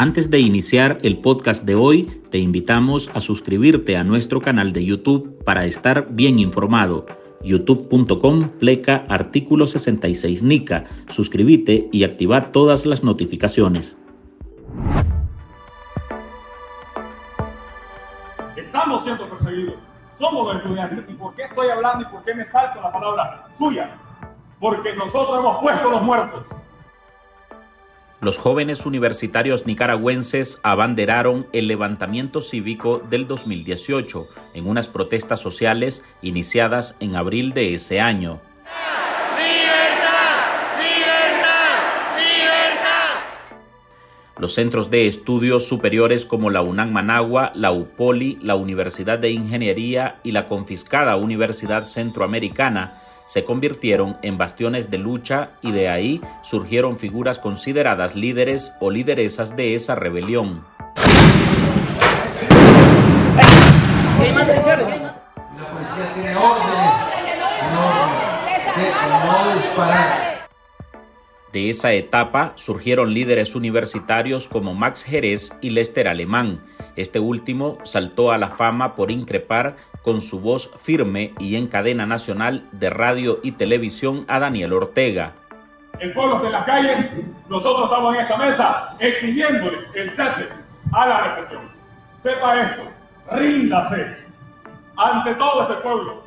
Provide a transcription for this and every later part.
Antes de iniciar el podcast de hoy, te invitamos a suscribirte a nuestro canal de YouTube para estar bien informado. youtube.com pleca artículo 66 NICA. Suscríbete y activa todas las notificaciones. Estamos siendo perseguidos. Somos estudiantes. ¿Y por qué estoy hablando y por qué me salto la palabra suya? Porque nosotros hemos puesto los muertos los jóvenes universitarios nicaragüenses abanderaron el levantamiento cívico del 2018 en unas protestas sociales iniciadas en abril de ese año. Los centros de estudios superiores como la UNAM Managua, la UPOLI, la Universidad de Ingeniería y la confiscada Universidad Centroamericana se convirtieron en bastiones de lucha y de ahí surgieron figuras consideradas líderes o lideresas de esa rebelión. De esa etapa surgieron líderes universitarios como Max Jerez y Lester Alemán. Este último saltó a la fama por increpar con su voz firme y en cadena nacional de radio y televisión a Daniel Ortega. El pueblo de las calles, nosotros estamos en esta mesa exigiéndole el cese a la represión. Sepa esto, ríndase ante todo este pueblo.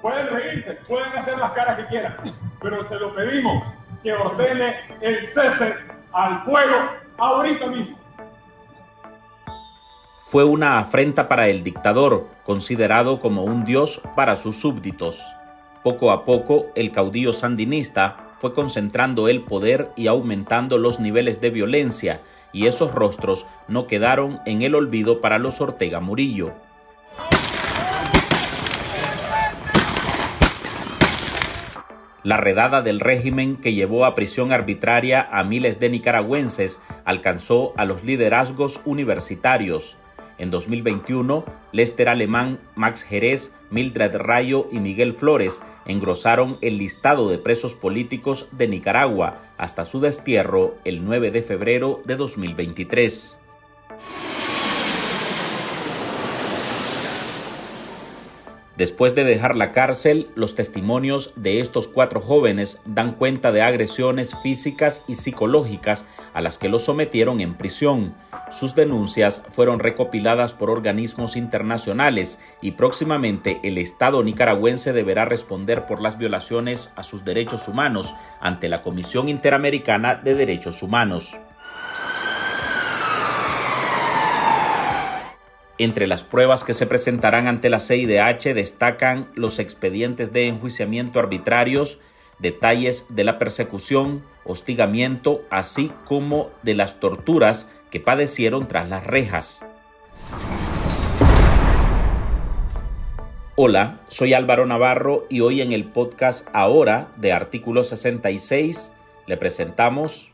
Pueden reírse, pueden hacer las caras que quieran, pero se lo pedimos que ordene el cese al pueblo ahorita mismo. Fue una afrenta para el dictador, considerado como un dios para sus súbditos. Poco a poco, el caudillo sandinista fue concentrando el poder y aumentando los niveles de violencia, y esos rostros no quedaron en el olvido para los Ortega Murillo. La redada del régimen que llevó a prisión arbitraria a miles de nicaragüenses alcanzó a los liderazgos universitarios. En 2021, Lester Alemán, Max Jerez, Mildred Rayo y Miguel Flores engrosaron el listado de presos políticos de Nicaragua hasta su destierro el 9 de febrero de 2023. Después de dejar la cárcel, los testimonios de estos cuatro jóvenes dan cuenta de agresiones físicas y psicológicas a las que los sometieron en prisión. Sus denuncias fueron recopiladas por organismos internacionales y próximamente el Estado nicaragüense deberá responder por las violaciones a sus derechos humanos ante la Comisión Interamericana de Derechos Humanos. Entre las pruebas que se presentarán ante la CIDH destacan los expedientes de enjuiciamiento arbitrarios, detalles de la persecución, hostigamiento, así como de las torturas que padecieron tras las rejas. Hola, soy Álvaro Navarro y hoy en el podcast Ahora de Artículo 66 le presentamos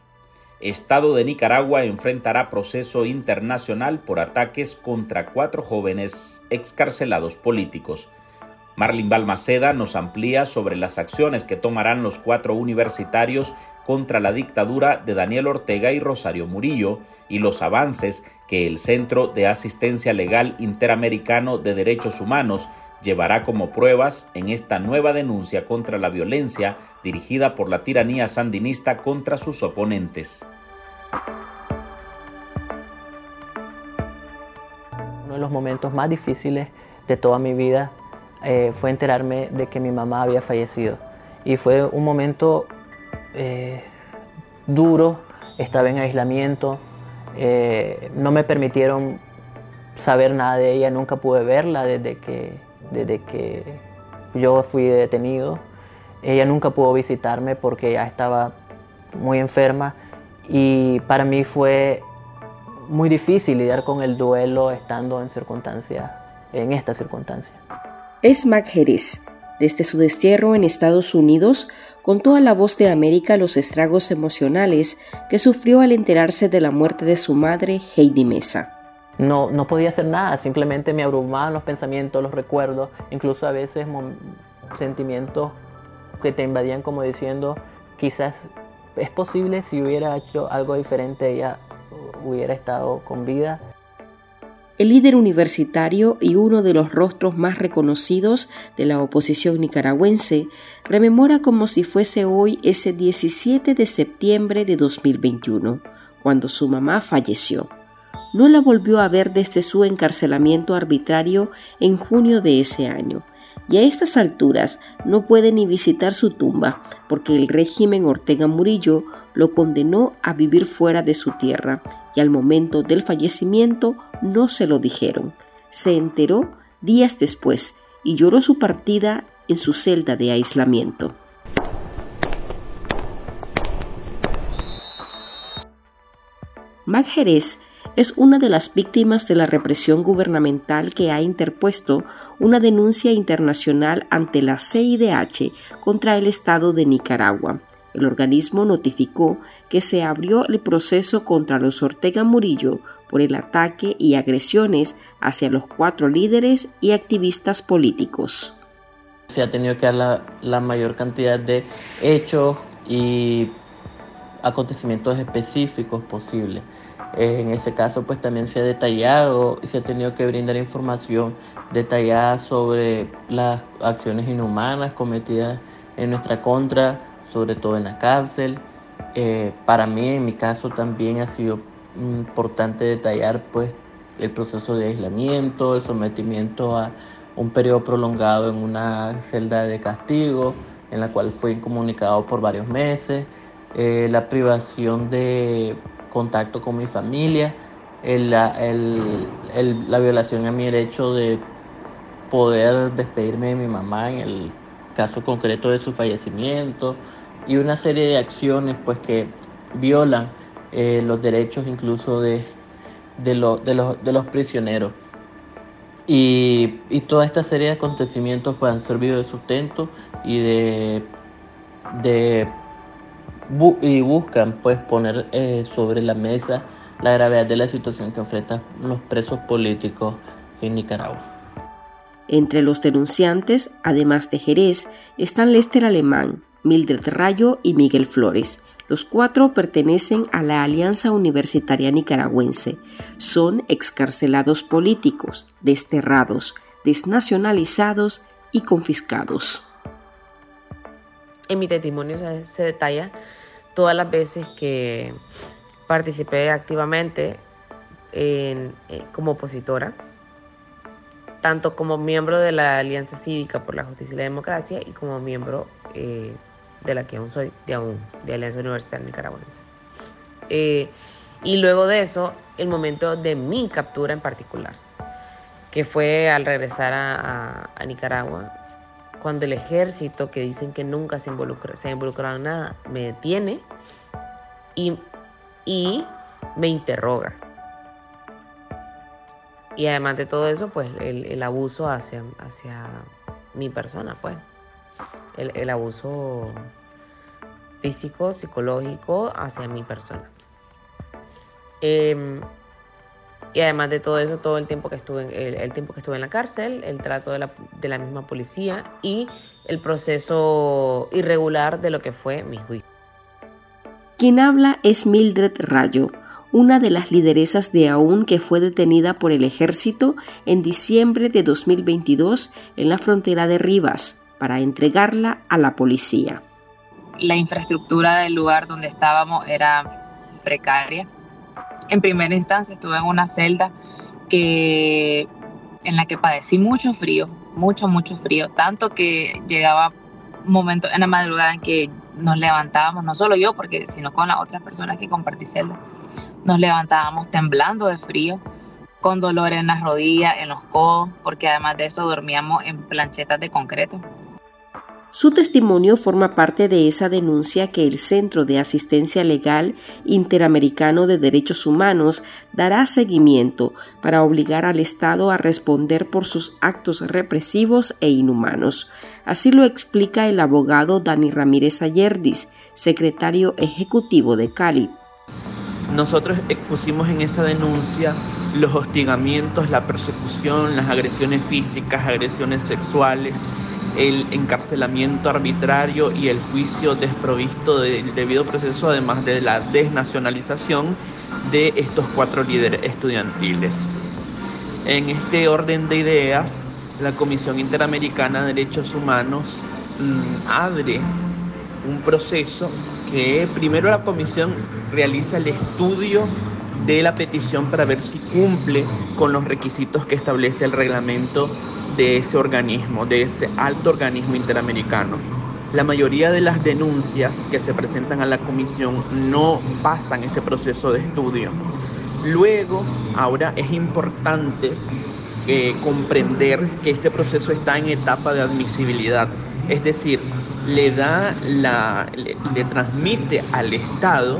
Estado de Nicaragua enfrentará proceso internacional por ataques contra cuatro jóvenes excarcelados políticos. Marlin Balmaceda nos amplía sobre las acciones que tomarán los cuatro universitarios contra la dictadura de Daniel Ortega y Rosario Murillo y los avances que el Centro de Asistencia Legal Interamericano de Derechos Humanos llevará como pruebas en esta nueva denuncia contra la violencia dirigida por la tiranía sandinista contra sus oponentes. Uno de los momentos más difíciles de toda mi vida eh, fue enterarme de que mi mamá había fallecido. Y fue un momento eh, duro, estaba en aislamiento, eh, no me permitieron saber nada de ella, nunca pude verla desde que desde que yo fui detenido. Ella nunca pudo visitarme porque ya estaba muy enferma y para mí fue muy difícil lidiar con el duelo estando en circunstancias, en esta circunstancia. Es Mac Jerez. Desde su destierro en Estados Unidos, contó a la voz de América los estragos emocionales que sufrió al enterarse de la muerte de su madre, Heidi Mesa no, no podía hacer nada, simplemente me abrumaban los pensamientos, los recuerdos, incluso a veces sentimientos que te invadían como diciendo, quizás es posible si hubiera hecho algo diferente, ella hubiera estado con vida. El líder universitario y uno de los rostros más reconocidos de la oposición nicaragüense rememora como si fuese hoy ese 17 de septiembre de 2021, cuando su mamá falleció. No la volvió a ver desde su encarcelamiento arbitrario en junio de ese año y a estas alturas no puede ni visitar su tumba porque el régimen Ortega Murillo lo condenó a vivir fuera de su tierra y al momento del fallecimiento no se lo dijeron. Se enteró días después y lloró su partida en su celda de aislamiento. Mac Jerez es una de las víctimas de la represión gubernamental que ha interpuesto una denuncia internacional ante la CIDH contra el Estado de Nicaragua. El organismo notificó que se abrió el proceso contra los Ortega Murillo por el ataque y agresiones hacia los cuatro líderes y activistas políticos. Se ha tenido que dar la, la mayor cantidad de hechos y acontecimientos específicos posibles. En ese caso, pues también se ha detallado y se ha tenido que brindar información detallada sobre las acciones inhumanas cometidas en nuestra contra, sobre todo en la cárcel. Eh, para mí, en mi caso, también ha sido importante detallar pues el proceso de aislamiento, el sometimiento a un periodo prolongado en una celda de castigo, en la cual fue incomunicado por varios meses, eh, la privación de contacto con mi familia, la violación a mi derecho de poder despedirme de mi mamá en el caso concreto de su fallecimiento y una serie de acciones pues que violan eh, los derechos incluso de, de, los, prisioneros. Y, toda esta serie de acontecimientos pues, han servido de sustento y de, de y buscan pues poner eh, sobre la mesa la gravedad de la situación que enfrentan los presos políticos en Nicaragua. Entre los denunciantes, además de Jerez, están Lester Alemán, Mildred Rayo y Miguel Flores. Los cuatro pertenecen a la Alianza Universitaria Nicaragüense. Son excarcelados políticos, desterrados, desnacionalizados y confiscados. En mi testimonio se detalla todas las veces que participé activamente eh, como opositora, tanto como miembro de la Alianza Cívica por la Justicia y la Democracia y como miembro eh, de la que aún soy, de aún, de Alianza Universitaria Nicaragüense. Eh, y luego de eso, el momento de mi captura en particular, que fue al regresar a, a Nicaragua, cuando el ejército, que dicen que nunca se, involucra, se ha involucrado en nada, me detiene y, me interroga. Y además de todo eso, pues el, abuso hacia, hacia mi persona, pues. El, abuso físico, psicológico hacia mi persona. Em, y además de todo eso, todo el tiempo que estuve, el, el tiempo que estuve en la cárcel, el trato de la, de la misma policía y el proceso irregular de lo que fue mi juicio. Quien habla es Mildred Rayo, una de las lideresas de AUN que fue detenida por el ejército en diciembre de 2022 en la frontera de Rivas para entregarla a la policía. La infraestructura del lugar donde estábamos era precaria en primera instancia estuve en una celda que, en la que padecí mucho frío, mucho, mucho frío, tanto que llegaba momentos en la madrugada en que nos levantábamos, no solo yo, porque sino con las otras personas que compartí celda, nos levantábamos temblando de frío, con dolor en las rodillas, en los codos, porque además de eso dormíamos en planchetas de concreto. Su testimonio forma parte de esa denuncia que el Centro de Asistencia Legal Interamericano de Derechos Humanos dará seguimiento para obligar al Estado a responder por sus actos represivos e inhumanos. Así lo explica el abogado Dani Ramírez Ayerdis, secretario ejecutivo de Cali. Nosotros expusimos en esa denuncia los hostigamientos, la persecución, las agresiones físicas, agresiones sexuales, el encarcelamiento arbitrario y el juicio desprovisto del debido proceso, además de la desnacionalización de estos cuatro líderes estudiantiles. En este orden de ideas, la Comisión Interamericana de Derechos Humanos mm, abre un proceso que primero la comisión realiza el estudio de la petición para ver si cumple con los requisitos que establece el reglamento de ese organismo, de ese alto organismo interamericano. La mayoría de las denuncias que se presentan a la comisión no pasan ese proceso de estudio. Luego, ahora es importante eh, comprender que este proceso está en etapa de admisibilidad, es decir, le da la, le transmite al Estado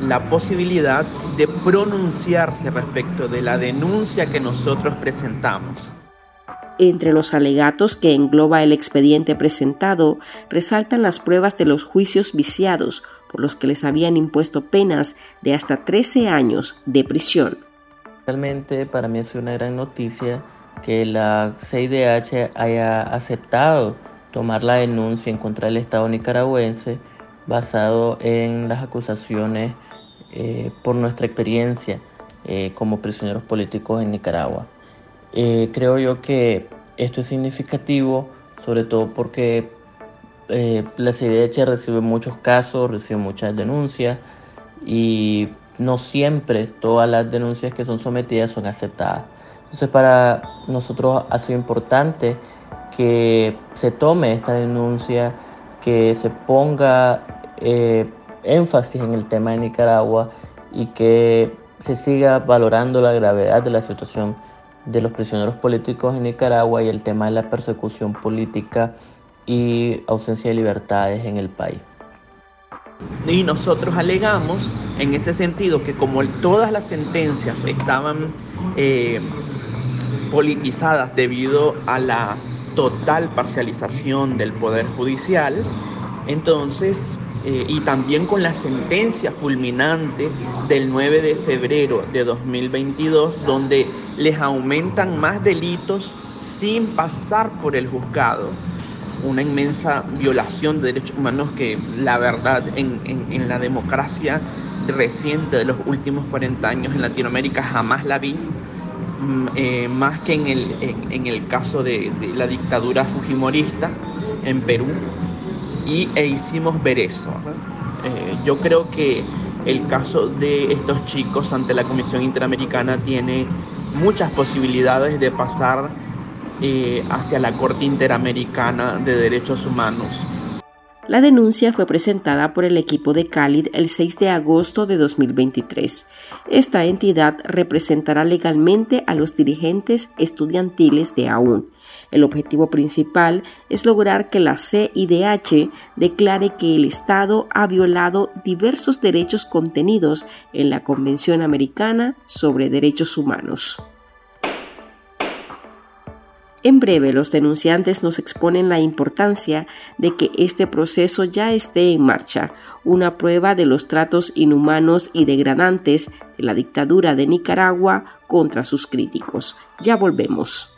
la posibilidad de pronunciarse respecto de la denuncia que nosotros presentamos. Entre los alegatos que engloba el expediente presentado, resaltan las pruebas de los juicios viciados por los que les habían impuesto penas de hasta 13 años de prisión. Realmente para mí es una gran noticia que la CIDH haya aceptado tomar la denuncia en contra del Estado nicaragüense basado en las acusaciones eh, por nuestra experiencia eh, como prisioneros políticos en Nicaragua. Eh, creo yo que esto es significativo, sobre todo porque la CIDH recibe muchos casos, recibe muchas denuncias y no siempre todas las denuncias que son sometidas son aceptadas. Entonces para nosotros ha sido importante que se tome esta denuncia, que se ponga énfasis en el tema de Nicaragua y que se siga valorando la gravedad de la situación de los prisioneros políticos en Nicaragua y el tema de la persecución política y ausencia de libertades en el país. Y nosotros alegamos en ese sentido que como todas las sentencias estaban eh, politizadas debido a la total parcialización del Poder Judicial, entonces eh, y también con la sentencia fulminante del 9 de febrero de 2022, donde les aumentan más delitos sin pasar por el juzgado. Una inmensa violación de derechos humanos que la verdad en, en, la democracia reciente de los últimos 40 años en Latinoamérica jamás la vi. Mm, eh, más que en el, en, el caso de, de la dictadura fujimorista en Perú, y, e hicimos ver eso. Eh, yo creo que el caso de estos chicos ante la Comisión Interamericana tiene muchas posibilidades de pasar eh, hacia la Corte Interamericana de Derechos Humanos. La denuncia fue presentada por el equipo de Cálid el 6 de agosto de 2023. Esta entidad representará legalmente a los dirigentes estudiantiles de AUN el objetivo principal es lograr que la CIDH declare que el Estado ha violado diversos derechos contenidos en la Convención Americana sobre Derechos Humanos. En breve, los denunciantes nos exponen la importancia de que este proceso ya esté en marcha, una prueba de los tratos inhumanos y degradantes de la dictadura de Nicaragua contra sus críticos. Ya volvemos.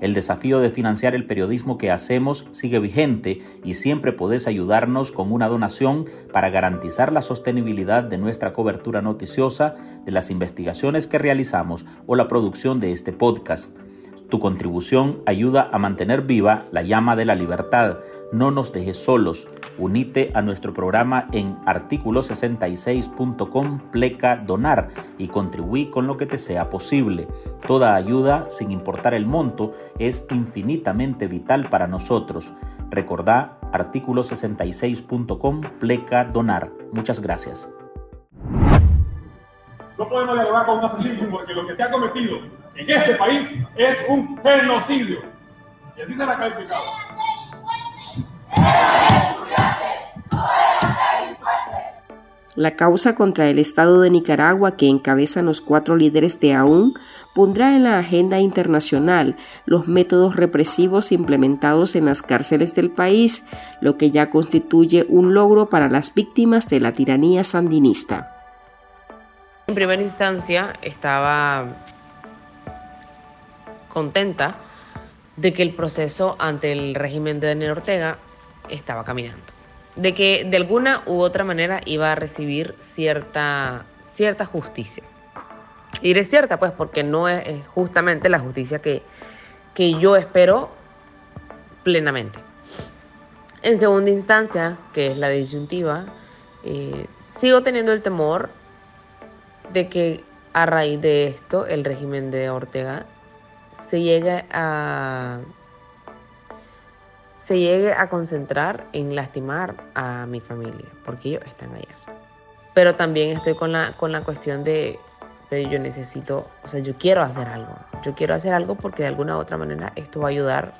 El desafío de financiar el periodismo que hacemos sigue vigente y siempre podés ayudarnos con una donación para garantizar la sostenibilidad de nuestra cobertura noticiosa, de las investigaciones que realizamos o la producción de este podcast. Tu contribución ayuda a mantener viva la llama de la libertad. No nos dejes solos. Unite a nuestro programa en artículo66.com pleca donar y contribuí con lo que te sea posible. Toda ayuda, sin importar el monto, es infinitamente vital para nosotros. Recordá artículo66.com pleca donar. Muchas gracias. No podemos dialogar con un asesino porque lo que se ha cometido en este país es un genocidio. Y así será calificado. La causa contra el Estado de Nicaragua que encabezan los cuatro líderes de AUN pondrá en la agenda internacional los métodos represivos implementados en las cárceles del país, lo que ya constituye un logro para las víctimas de la tiranía sandinista. En primera instancia estaba contenta de que el proceso ante el régimen de Daniel Ortega estaba caminando de que de alguna u otra manera iba a recibir cierta, cierta justicia. Y es cierta, pues, porque no es, justamente la justicia que, que yo espero plenamente. En segunda instancia, que es la disyuntiva, eh, sigo teniendo el temor de que a raíz de esto el régimen de Ortega se llegue a se llegue a concentrar en lastimar a mi familia, porque ellos están allá. Pero también estoy con la, con la cuestión de, yo necesito, o sea, yo quiero hacer algo. Yo quiero hacer algo porque de alguna u otra manera esto va a ayudar,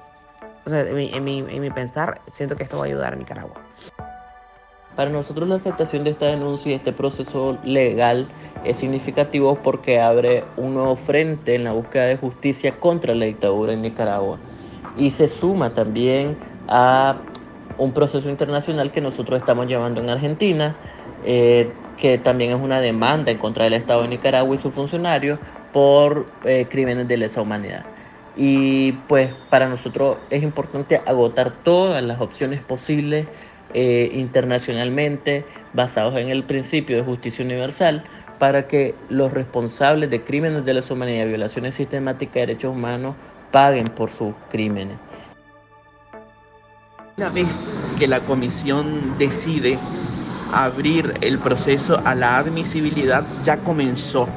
o sea, en mi, en mi, en mi pensar, siento que esto va a ayudar a Nicaragua. Para nosotros la aceptación de esta denuncia y este proceso legal es significativo porque abre un nuevo frente en la búsqueda de justicia contra la dictadura en Nicaragua y se suma también a un proceso internacional que nosotros estamos llevando en Argentina, eh, que también es una demanda en contra del Estado de Nicaragua y sus funcionarios por eh, crímenes de lesa humanidad. Y pues para nosotros es importante agotar todas las opciones posibles eh, internacionalmente basados en el principio de justicia universal para que los responsables de crímenes de lesa humanidad violaciones sistemáticas de derechos humanos paguen por sus crímenes. Una vez que la comisión decide abrir el proceso a la admisibilidad, ya comenzó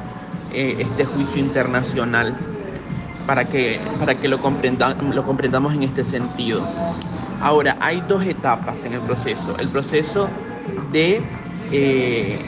eh, este juicio internacional para que, para que lo, lo comprendamos en este sentido. Ahora, hay dos etapas en el proceso. El proceso de, eh,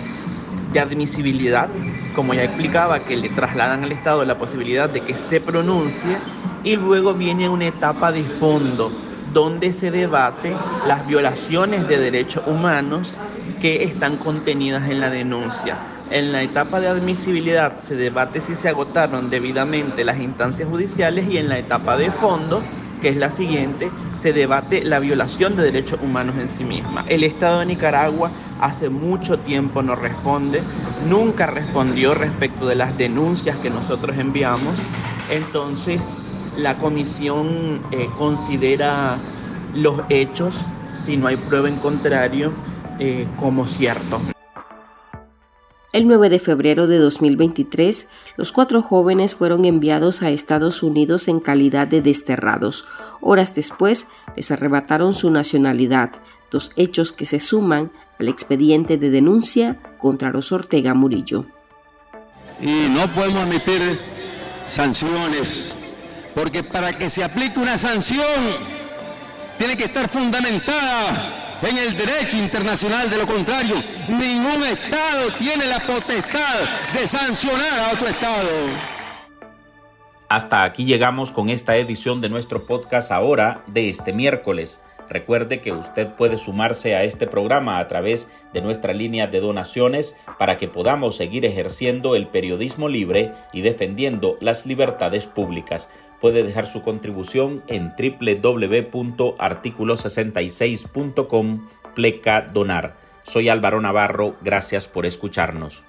de admisibilidad, como ya explicaba, que le trasladan al Estado la posibilidad de que se pronuncie, y luego viene una etapa de fondo donde se debate las violaciones de derechos humanos que están contenidas en la denuncia. En la etapa de admisibilidad se debate si se agotaron debidamente las instancias judiciales y en la etapa de fondo, que es la siguiente, se debate la violación de derechos humanos en sí misma. El Estado de Nicaragua hace mucho tiempo no responde, nunca respondió respecto de las denuncias que nosotros enviamos. Entonces, la comisión eh, considera los hechos, si no hay prueba en contrario, eh, como ciertos. El 9 de febrero de 2023, los cuatro jóvenes fueron enviados a Estados Unidos en calidad de desterrados. Horas después, les arrebataron su nacionalidad, dos hechos que se suman al expediente de denuncia contra los Ortega Murillo. Y no podemos emitir sanciones porque para que se aplique una sanción tiene que estar fundamentada en el derecho internacional. De lo contrario, ningún Estado tiene la potestad de sancionar a otro Estado. Hasta aquí llegamos con esta edición de nuestro podcast ahora de este miércoles. Recuerde que usted puede sumarse a este programa a través de nuestra línea de donaciones para que podamos seguir ejerciendo el periodismo libre y defendiendo las libertades públicas. Puede dejar su contribución en www.articulo66.com pleca donar. Soy Álvaro Navarro, gracias por escucharnos.